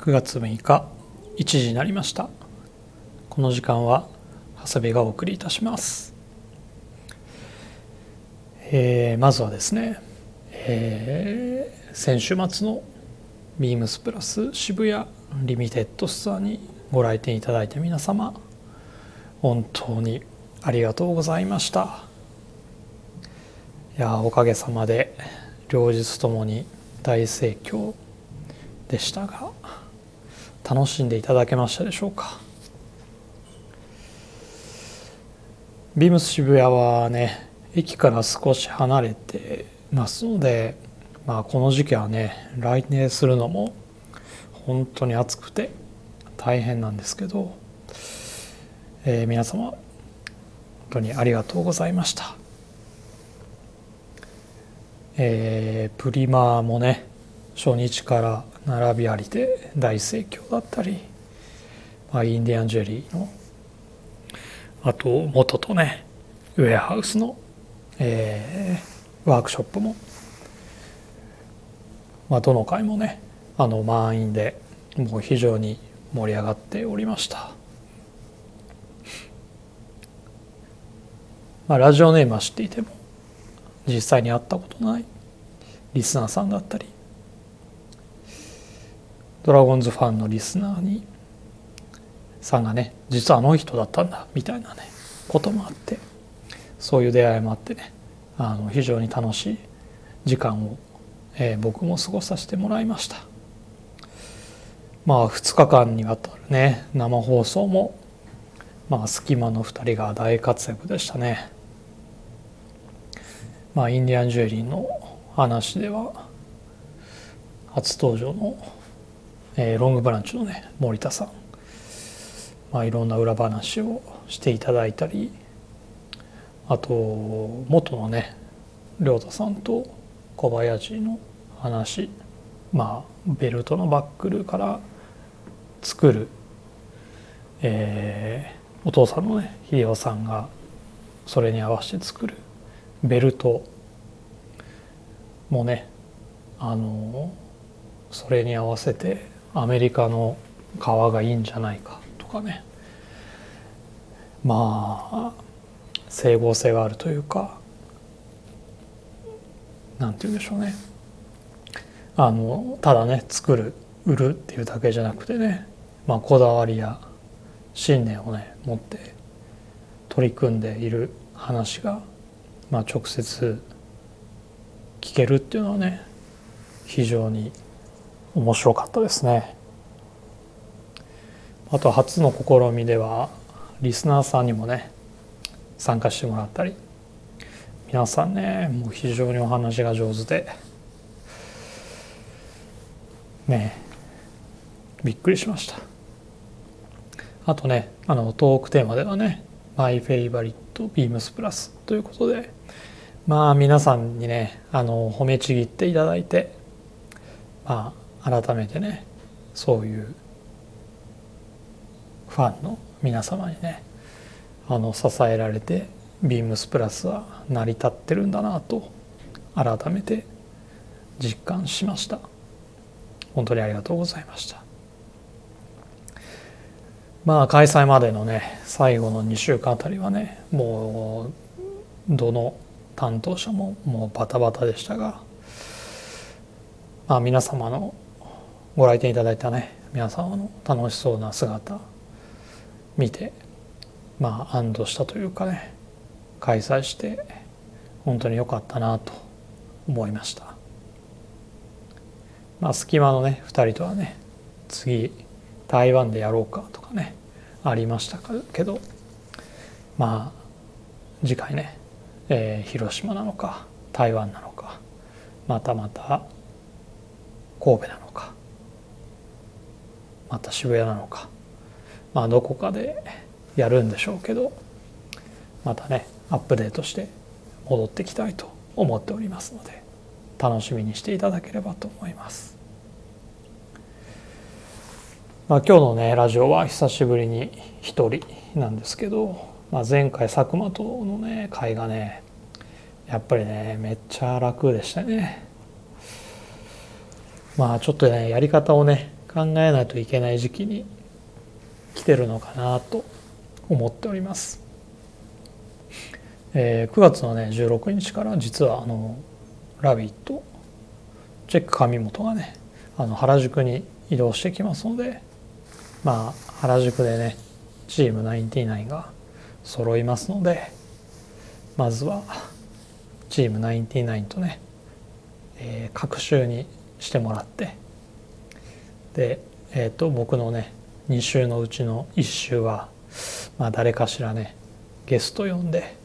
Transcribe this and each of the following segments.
9月6日1時になりました。この時間は長谷部がお送りいたします、えーまずはですね、えー先週末のビームスプラス渋谷リミテッドストアにご来店いただいた皆様本当にありがとうございました。いやおかげさまで両日ともに大盛況でしたが楽しんでいただけましたでしょうかビームス渋谷はね駅から少し離れてますので、まあ、この時期はね来店するのも本当に暑くて大変なんですけど、えー皆様本当にありがとうございました。えープリマもね初日から並びありで大盛況だったり、まあ、インディアンジュエリーのあと元とねウェアハウスの、えーワークショップも、まあ、どの回もねあの満員でもう非常に盛り上がっておりました。まあ、ラジオネームは知っていても実際に会ったことないリスナーさんだったりドラゴンズファンのリスナーにさんがね実はあの人だったんだみたいなねこともあってそういう出会いもあってねあの非常に楽しい時間を、えー僕も過ごさせてもらいました。まあ2日間にわたるね生放送もまあ隙間の2人が大活躍でしたね。まあインディアンジュエリーの話では初登場の、えーロングブランチのね森田さん、まあ、いろんな裏話をしていただいたりあと元のね亮太さんと小林の話。まあベルトのバックルから作る、えーお父さんのね秀夫さんがそれに合わせて作るベルトもねあのそれに合わせてアメリカの革がいいんじゃないかとかね。まあ整合性があるというかなんて言うんでしょうね。あのただね作る売るっていうだけじゃなくてね、まあ、こだわりや信念をね持って取り組んでいる話が、まあ、直接聞けるっていうのはね非常に面白かったですね。あと初の試みではリスナーさんにもね参加してもらったり皆さんねもう非常にお話が上手でねびっくりしましたあとねあのトークテーマではね「マイ・フェイバリット・ビームスプラス」ということでまあ皆さんにねあの褒めちぎっていただいてまあ改めてねそういうファンの皆様にねあの支えられてビームスプラスは成り立ってるんだなと改めて実感しました。本当にありがとうございました。まあ開催までのね最後の2週間あたりはねもうどの担当者ももうバタバタでしたがまあ皆様のご来店いただいたね。皆様の楽しそうな姿見てまあ安堵したというかね開催して本当に良かったなと思いました。まあ隙間のね2人とはね次台湾でやろうかとかねありましたけどまあ次回ね、えー広島なのか台湾なのかまたまた神戸なのかまた渋谷なのかまあどこかでやるんでしょうけどまたねアップデートして戻ってきたいと思っておりますので楽しみにしていただければと思います。まあ、今日のねラジオは久しぶりに一人なんですけど、まあ、前回佐久間とのね会がねやっぱりねめっちゃ楽でしたね。まあちょっとねやり方をね考えないといけない時期に来てるのかなと思っております。えー、9月のね16日から実はあの「ラビット!」チェック上本がねあの原宿に移動してきますのでまあ原宿でねチーム99が揃いますのでまずはチーム99とね、えー、各週にしてもらってで、えーと、僕のね2週のうちの1週は、まあ、誰かしらねゲスト呼んで、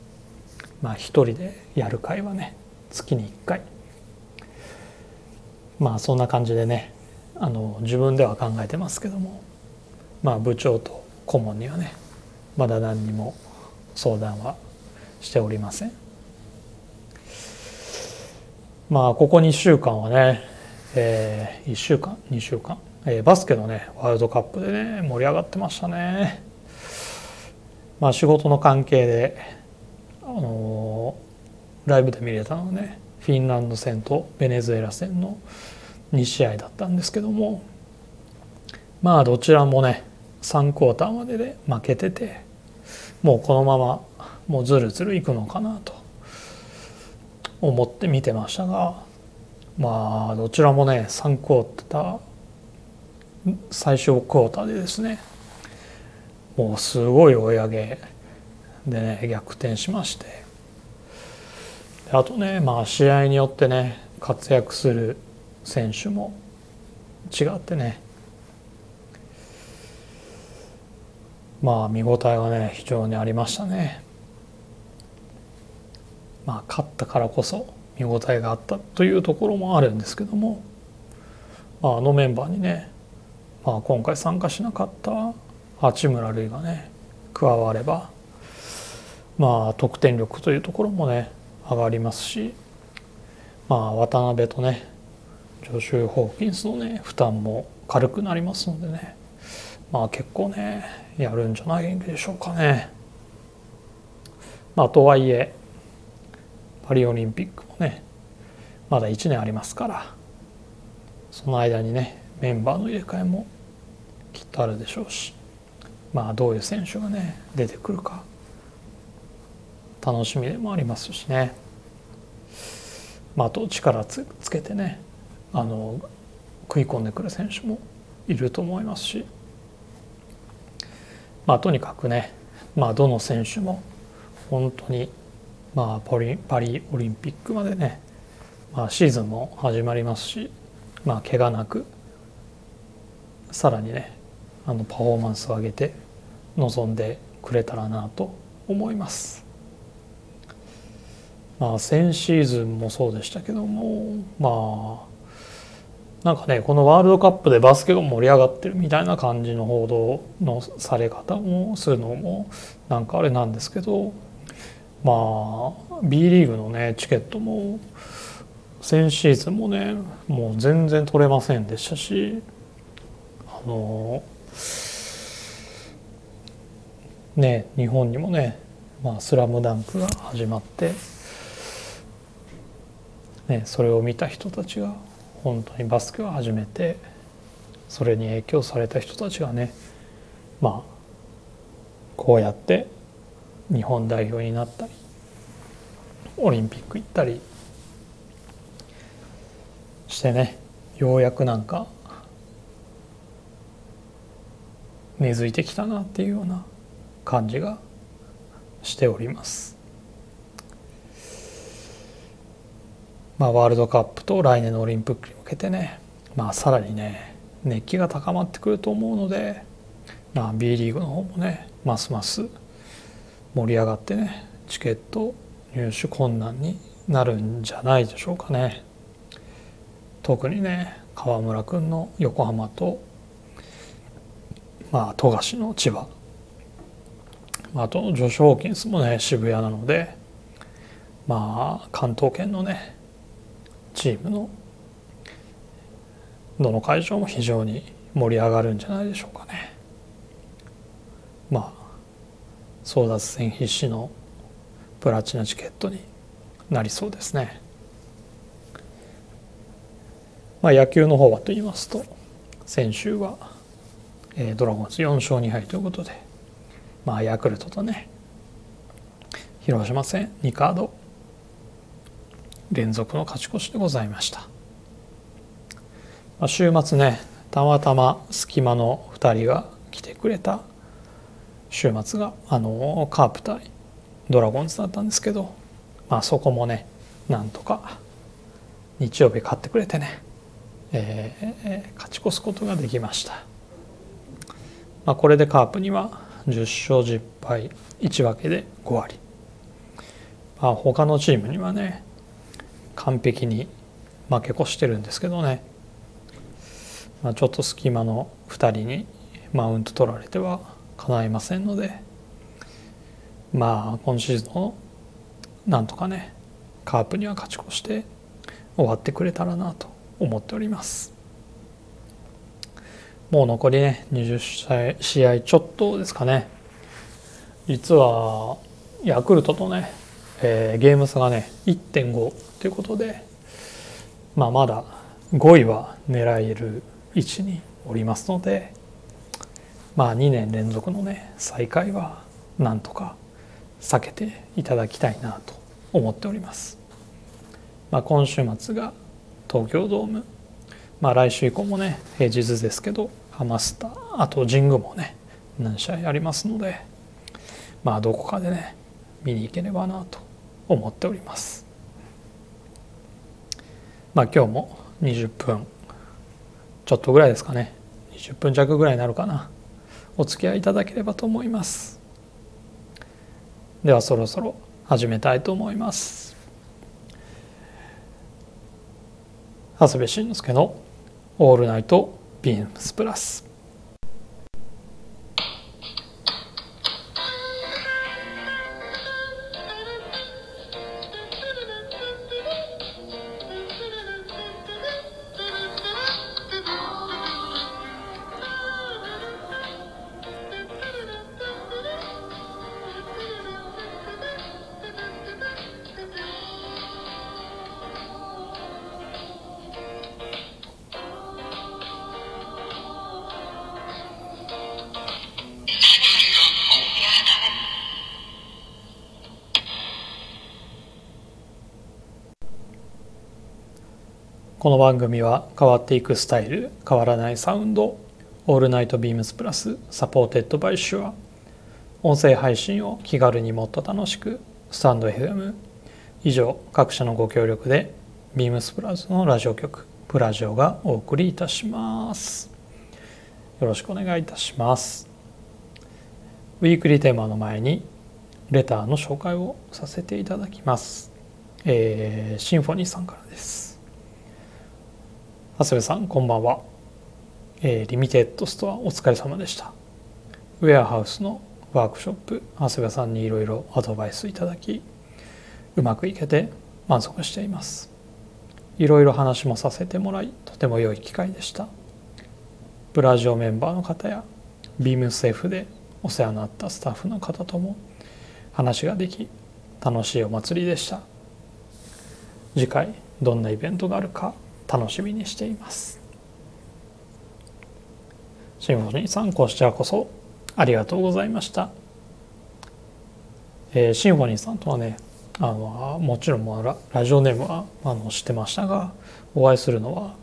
まあ、1人でやる会はね月に1回。まあそんな感じでねあの自分では考えてますけどもまあ部長と顧問にはねまだ何にも相談はしておりません。まあここ2週間はね、えー、1週間？2週間、えー、バスケのねワールドカップでね盛り上がってましたね。まあ仕事の関係であのー、ライブで見れたのはねフィンランド戦とベネズエラ戦の2試合だったんですけどもまあどちらもね3クォーターまでで負けててもうこのままもうずるずるいくのかなと思って見てましたがまあどちらもね3クォーター最終クォーターでですねもうすごい追い上げでね逆転しましてあとねまあ試合によってね活躍する選手も違ってねまあ見応えがね非常にありましたね。まあ勝ったからこそ見応えがあったというところもあるんですけども、まあ、あのメンバーにね、まあ、今回参加しなかった？八村塁がね加われば。まあ得点力というところもね上がりますし。まあ渡辺とねジョシュ・ホーキンスのね負担も軽くなりますのでね。まあ結構ねやるんじゃないでしょうかね。まあとはいえパリオリンピックもねまだ1年ありますからその間にねメンバーの入れ替えもきっとあるでしょうしまあどういう選手がね出てくるか。楽しみでもありますしね。まああと力つけてねあの食い込んでくる選手もいると思いますし。まあとにかくねまあどの選手も本当にまあパリパリオリンピックまでね、まあ、シーズンも始まりますしまあ怪我なくさらにねあのパフォーマンスを上げて臨んでくれたらなと思います。まあ先シーズンもそうでしたけどもまあなんかねこのワールドカップでバスケが盛り上がってるみたいな感じの報道のされ方もするのもなんかあれなんですけどまあ B リーグのねチケットも先シーズンもねもう全然取れませんでしたしあのね日本にもね「まあ、スラムダンクが始まって、ね、それを見た人たちが本当にバスケを始めてそれに影響された人たちがねまあこうやって日本代表になったりオリンピック行ったりしてねようやくなんか根付いてきたなっていうような感じがしております。まあ、ワールドカップと来年のオリンピックに向けてね、まあ、さらにね熱気が高まってくると思うので、まあ、B リーグの方もねますます盛り上がってねチケット入手困難になるんじゃないでしょうかね。特にね川村君の横浜とまあ富樫の千葉あとジョシュ・ホーキンスもね渋谷なのでまあ関東圏のねチームのどの会場も非常に盛り上がるんじゃないでしょうかね。まあ争奪戦必至のプラチナチケットになりそうですね。まあ、野球の方はと言いますと先週は、えー、ドラゴンズ4勝2敗ということでまあヤクルトとね広島戦2カード連続の勝ち越しでございました、まあ、週末ねたまたま隙間の2人が来てくれた週末があのカープ対ドラゴンズだったんですけどまあそこもねなんとか日曜日勝ってくれてね、えー、勝ち越すことができました、まあ、これでカープには10勝10敗1分けで5割、まあ、他のチームにはね完璧に負け越してるんですけどね、まあ、ちょっと隙間の2人にマウント取られてはかないませんので。まあ今シーズンのなんとかねカープには勝ち越して終わってくれたらなと思っております。もう残りね20試合ちょっとですかね実はヤクルトとね、えー、ゲーム差がね1.5ということでまあまだ5位は狙える位置におりますのでまあ2年連続のね再開はなんとか避けていただきたいなと思っております。まあ、今週末が東京ドーム、まあ、来週以降もね平日ですけどハマスタあと神宮もね何試合ありますのでまあどこかでね見に行ければなと思っております。まあ今日も20分ちょっとぐらいですかね20分弱ぐらいになるかなお付き合いいただければと思います。ではそろそろ始めたいと思います長谷部慎之介の「オールナイトビームスプラス」この番組は変わっていくスタイル変わらないサウンド All Night BEAMS+ supported by Shure 音声配信を気軽にもっと楽しくスタンド FM 以上各社のご協力でビームスプラスのラジオ局プラジオがお送りいたします。よろしくお願いいたします。 weekly テーマの前にレターの紹介をさせていただきます、えー、シンフォニーさんからです。長谷部さんこんばんは、えー、 limited store お疲れ様でした。ウェアハウスのワークショップ長谷部さんにいろいろアドバイスいただきうまくいけて満足しています。いろいろ話もさせてもらいとても良い機会でした。プラジオメンバーの方や BEAMS F でお世話になったスタッフの方とも話ができ楽しいお祭りでした。次回どんなイベントがあるか楽しみにしています。シンフォニーさんこちらこそありがとうございました、えー、シンフォニーさんとはねあのもちろんララジオネームはあの知ってましたがお会いするのは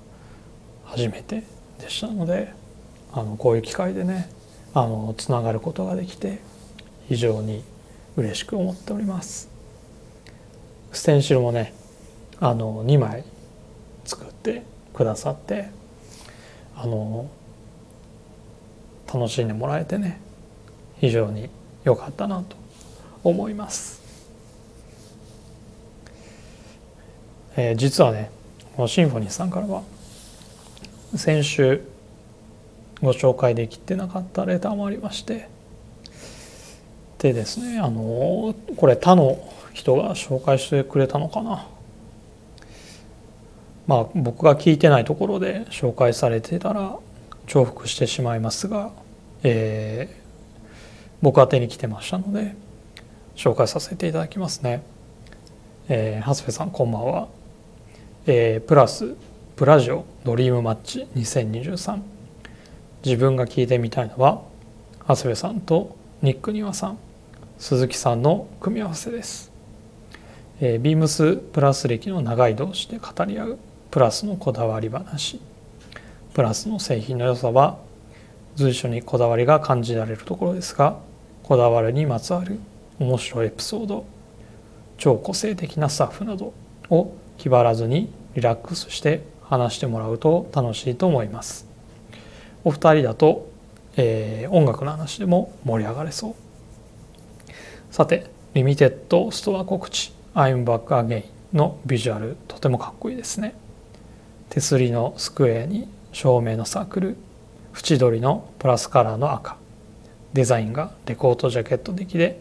初めてでしたのであのこういう機会でねあのつながることができて非常に嬉しく思っております。ステンシルもねあの2枚作ってくださってあの楽しんでもらえてね非常に良かったなと思います。えー、実はねこのシンフォニーさんからは先週ご紹介できてなかったレターもありましてでですねあのこれ他の人が紹介してくれたのかなまあ僕が聞いてないところで紹介されてたら重複してしまいますが、えー、僕宛に来てましたので紹介させていただきますね。えー、長谷部さんこんばんは。えー、プラスプラジオドリームマッチ2023自分が聞いてみたいのは長谷部さんとニックニワさん鈴木さんの組み合わせです、えー、ビームスプラス歴の長い同士で語り合うプラスのこだわり話。プラスの製品の良さは随所にこだわりが感じられるところですがこだわりにまつわる面白いエピソード超個性的なスタッフなどを気張らずにリラックスして話してもらうと楽しいと思います。お二人だと、えー、音楽の話でも盛り上がれそう。さてリミテッドストア告知。I'm back again のビジュアルとてもかっこいいですね。手すりのスクエアに照明のサークル縁取りのプラスカラーの赤。デザインがレコードジャケット的で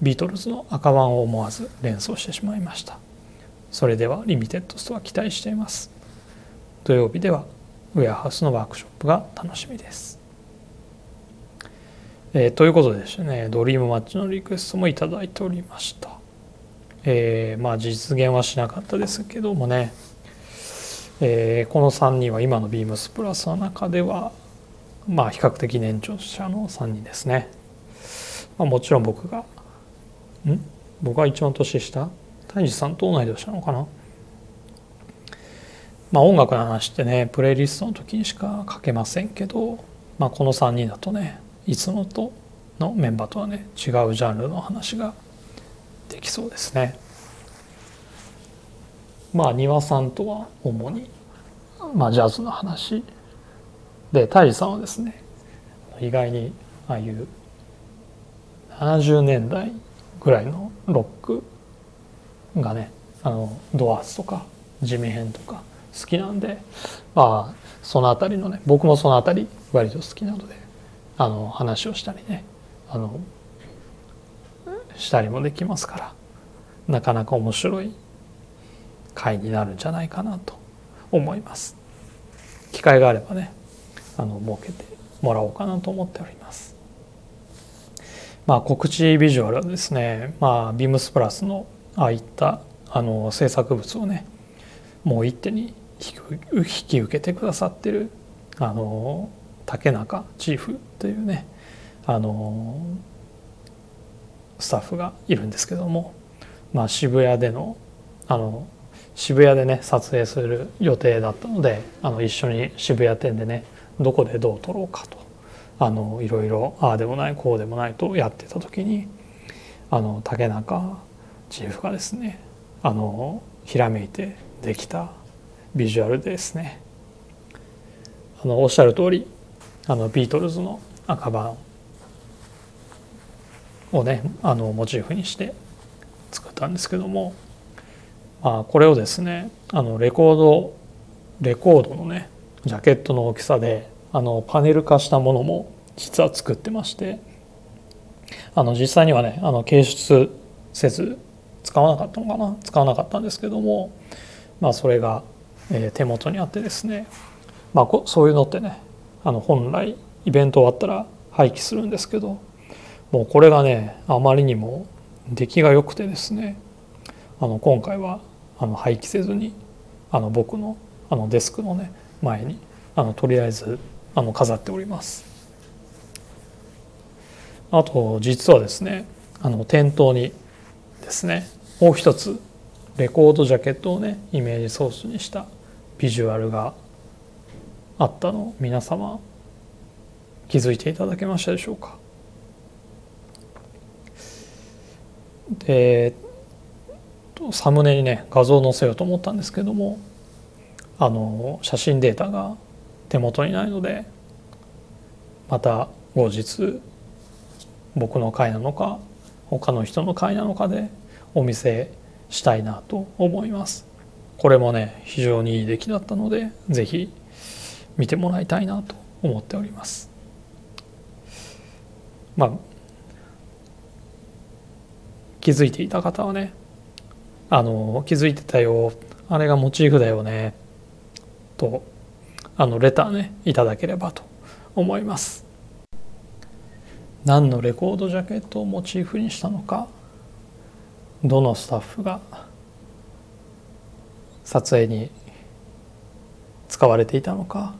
ビートルズの赤盤を思わず連想してしまいました。それでは limited store 期待しています。土曜日ではウェアハウスのワークショップが楽しみです、えー、ということでですねドリームマッチのリクエストもいただいておりました。えー、まあ実現はしなかったですけどもね、えー、この3人は今のビームスプラスの中ではまあ比較的年長者の3人ですね、まあ、もちろん僕がん？僕が一番年下？泰治さんと同い年なのかな？まあ音楽の話ってねプレイリストの時にしか書けませんけど、まあ、この3人だとねいつもとのメンバーとはね違うジャンルの話ができそうですね。まあ庭さんとは主に、まあ、ジャズの話。で泰治さんはですね意外にああいう70年代ぐらいのロックがねあのドアースとか地面編とか好きなんでまあその辺りのね僕もその辺り割と好きなのであの話をしたりねあのしたりもできますからなかなか面白い回になるんじゃないかなと思います。機会があればねあの設けてもらおうかなと思っております。まあ告知ビジュアルはですねまあビームスプラスのああいったあの制作物をねもう一手に引き受けてくださってるあの竹中チーフというねあのスタッフがいるんですけども、まあ、渋谷でのあの渋谷でね撮影する予定だったのであの一緒に渋谷店でねどこでどう撮ろうかとあのいろいろああでもないこうでもないとやってた時にあの竹中チーフがですねあのひらめいてできたビジュアルですねあのおっしゃる通りあのビートルズの赤版をねあのモチーフにして作ったんですけども、まあ、これをですねあのレコードレコードのねジャケットの大きさであのパネル化したものも実は作ってましてあの実際にはねあの掲出せず使わなかったのかな使わなかったんですけども、まあ、それが、え手元にあってですね、まあ、そういうのってねあの本来イベント終わったら廃棄するんですけどもうこれがねあまりにも出来が良くてですねあの今回はあの廃棄せずにあの僕のあのデスクのね前にあのとりあえずあの飾っております。あと実はですねあの店頭にですねもう一つレコードジャケットをねイメージソースにしたビジュアルがあったの皆様気づいていただけましたでしょうか。でサムネにね画像を載せようと思ったんですけどもあの写真データが手元にないのでまた後日僕の回なのか他の人の回なのかでお見せしたいなと思います。これもね非常にいい出来だったので是非見てもらいたいなと思っております。まあ気づいていた方はねあの気づいてたよ。あれがモチーフだよね。とあのレターねいただければと思います。何のレコードジャケットをモチーフにしたのか。どのスタッフが撮影に使われていたのか。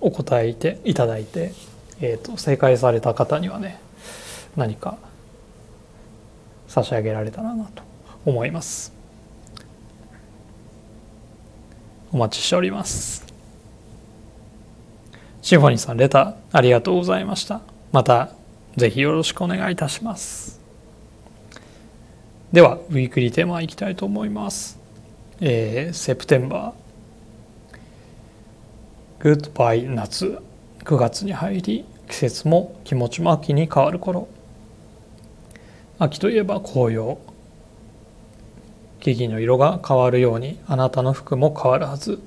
お答えいていただいて、えーと、正解された方にはね何か差し上げられたらなと。思います。お待ちしております。シンフォニーさんレターありがとうございました。またぜひよろしくお願いいたします。では weekly テーマいきたいと思います。えー、 September。Goodbye 夏9月に入り季節も気持ちも秋に変わる頃。秋といえば紅葉。木々の色が変わるようにあなたの服も変わるはず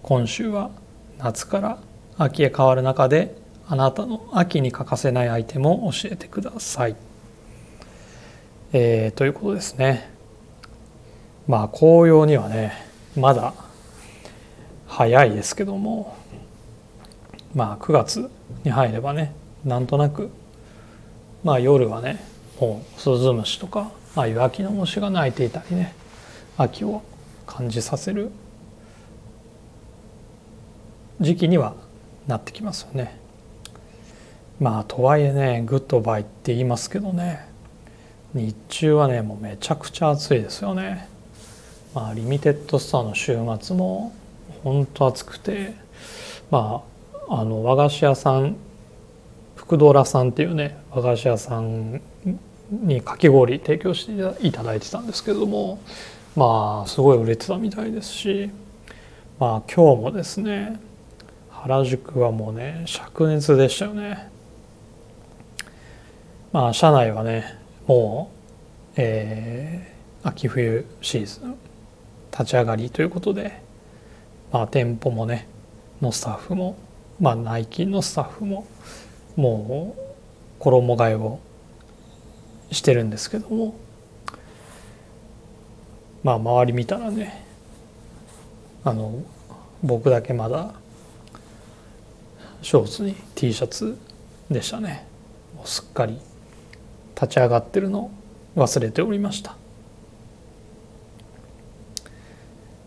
今週は夏から秋へ変わる中であなたの秋に欠かせないアイテムを教えてください。えー、ということですね。まあ紅葉にはねまだ早いですけどもまあ9月に入ればねなんとなくまあ夜はねもうスズムシとかああいう秋の虫が鳴いていたりね秋を感じさせる時期にはなってきますよね。まあとはいえねグッドバイって言いますけどね日中はねもうめちゃくちゃ暑いですよね。まあ、リミテッドストアの週末も本当暑くてまああの和菓子屋さん福ドラさんっていうね和菓子屋さんにかき氷提供していただいてたんですけどもまあすごい売れてたみたいですしまあ今日もですね原宿はもうね灼熱でしたよね。まあ車内はねもう、えー、秋冬シーズン立ち上がりということで、まあ、店舗もねのスタッフも、まあ、内勤のスタッフももう衣替えをしてるんですけどもまあ周り見たらねあの僕だけまだショーツに T シャツでしたね。すっかり立ち上がってるの忘れておりました。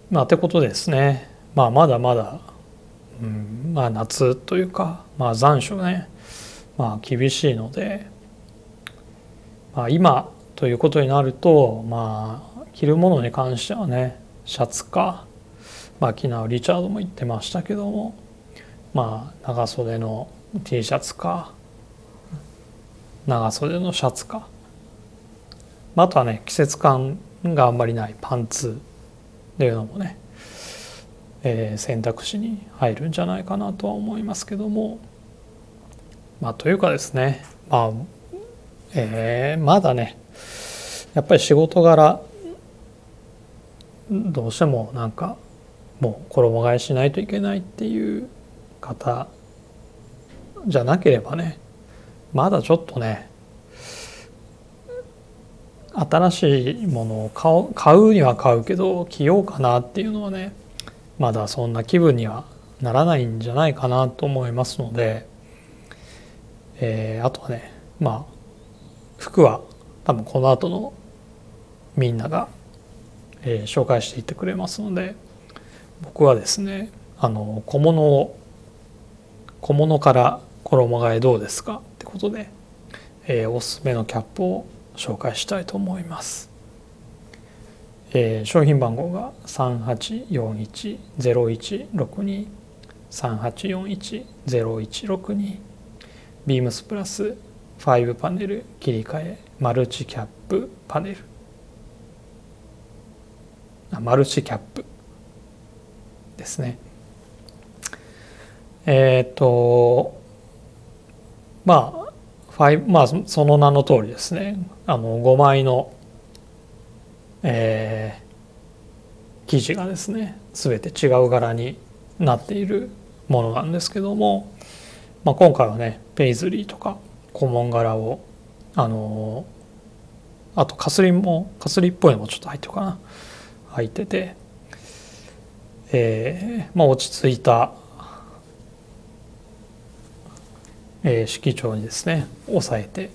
まあってことですね。まあまだまだ、うん、まあ夏というかまあ残暑ね。まあ厳しいので、まあ、今ということになるとまあ着るものに関してはねシャツかまあ昨日リチャードも言ってましたけどもまあ長袖の T シャツか長袖のシャツかあとはね季節感があんまりないパンツっていうのもね、えー、選択肢に入るんじゃないかなとは思いますけどもまあというかですねまあえー、まだねやっぱり仕事柄どうしてもなんかもう衣替えしないといけないっていう方じゃなければねまだちょっとね新しいものを買う買うには買うけど着ようかなっていうのはねまだそんな気分にはならないんじゃないかなと思いますので、えー、あとはねまあ服は多分この後のみんなが、え、紹介していってくれますので僕はですねあの小物を小物から衣替えどうですか？ってことで、えー、おすすめのキャップを紹介したいと思います。えー、商品番号が3841-0162 3841-0162ビームスプラス5パネル切り替えマルチキャップパネルマルチキャップ。ですね。えっ、ー、とまあファイまあその名の通りですね。あの5枚の、えー、生地がですね全て違う柄になっているものなんですけども、まあ、今回はねペイズリーとか古文柄をあのあとかすりもかすりっぽいのもちょっと入ってるかな。入ってて、えー、まあ落ち着いたえー、色調にですね抑えて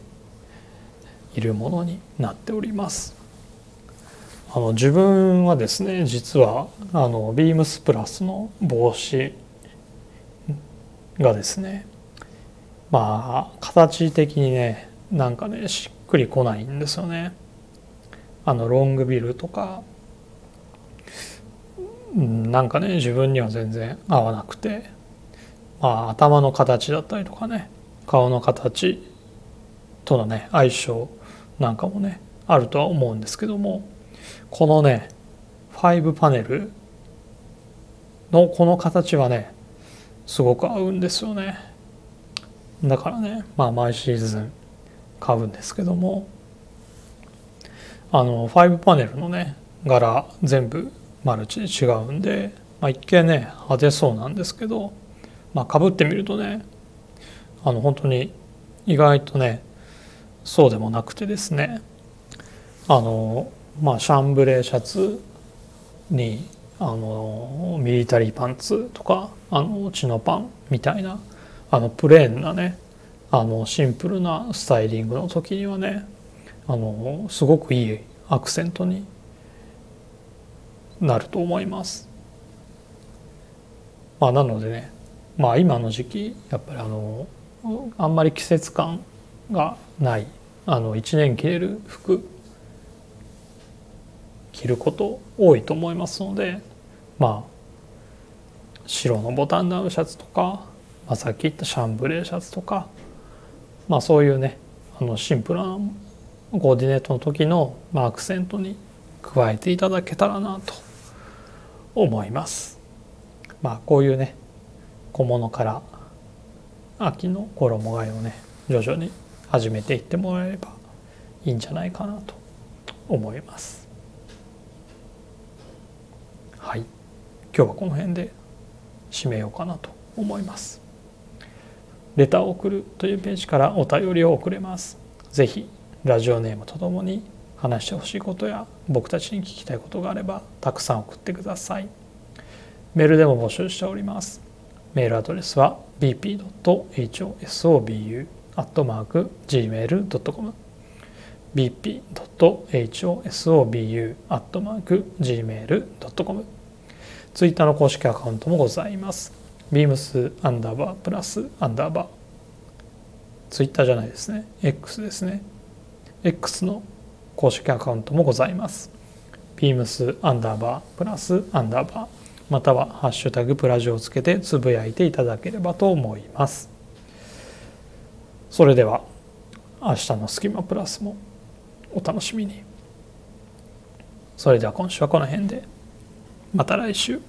いるものになっております。あの自分はですね実はあのビームスプラスの帽子がですねまあ形的にねなんかねしっくりこないんですよね。あのロングビルとかなんかね自分には全然合わなくてまあ頭の形だったりとかね顔の形とのね相性なんかもねあるとは思うんですけどもこのね5パネルのこの形はねすごく合うんですよね。だからねまあ毎シーズン買うんですけどもあの5パネルのね柄全部マルチで違うんで、まあ、一見ね派手そうなんですけどまあかぶってみるとねあの本当に意外とねそうでもなくてですねあのまあシャンブレーシャツにあのミリタリーパンツとかあのチノパンみたいなあのプレーンなねあのシンプルなスタイリングの時にはねあのすごくいいアクセントになると思います。まあ、なのでねまあ今の時期やっぱりあのあんまり季節感がないあの1年着れる服着ること多いと思いますのでまあ白のボタンダウンシャツとか、まあ、さっき言ったシャンブレーシャツとかまあそういうねあのシンプルなコーディネートの時の、アクセントに加えていただけたらなと思います。まあこういうね小物から秋の衣替えをね徐々に始めていってもらえればいいんじゃないかなと思います。はい今日はこの辺で締めようかなと思います。レターを送るというページからお便りを送れます。ぜひラジオネームとともに話してほしいことや僕たちに聞きたいことがあればたくさん送ってください。メールでも募集しております。メールアドレスは bp.hosobu.gmail.com bp.hosobu.gmail.com ツイッターの公式アカウントもございます。beams アンダーバープラスアンダーバーツイッターじゃないですね X ですね X の公式アカウントもございます。beams アンダーバープラスアンダーバーまたはハッシュタグプラジをつけてつぶやいていただければと思います。それでは明日のスキマプラスもお楽しみに。それでは今週はこの辺でまた来週。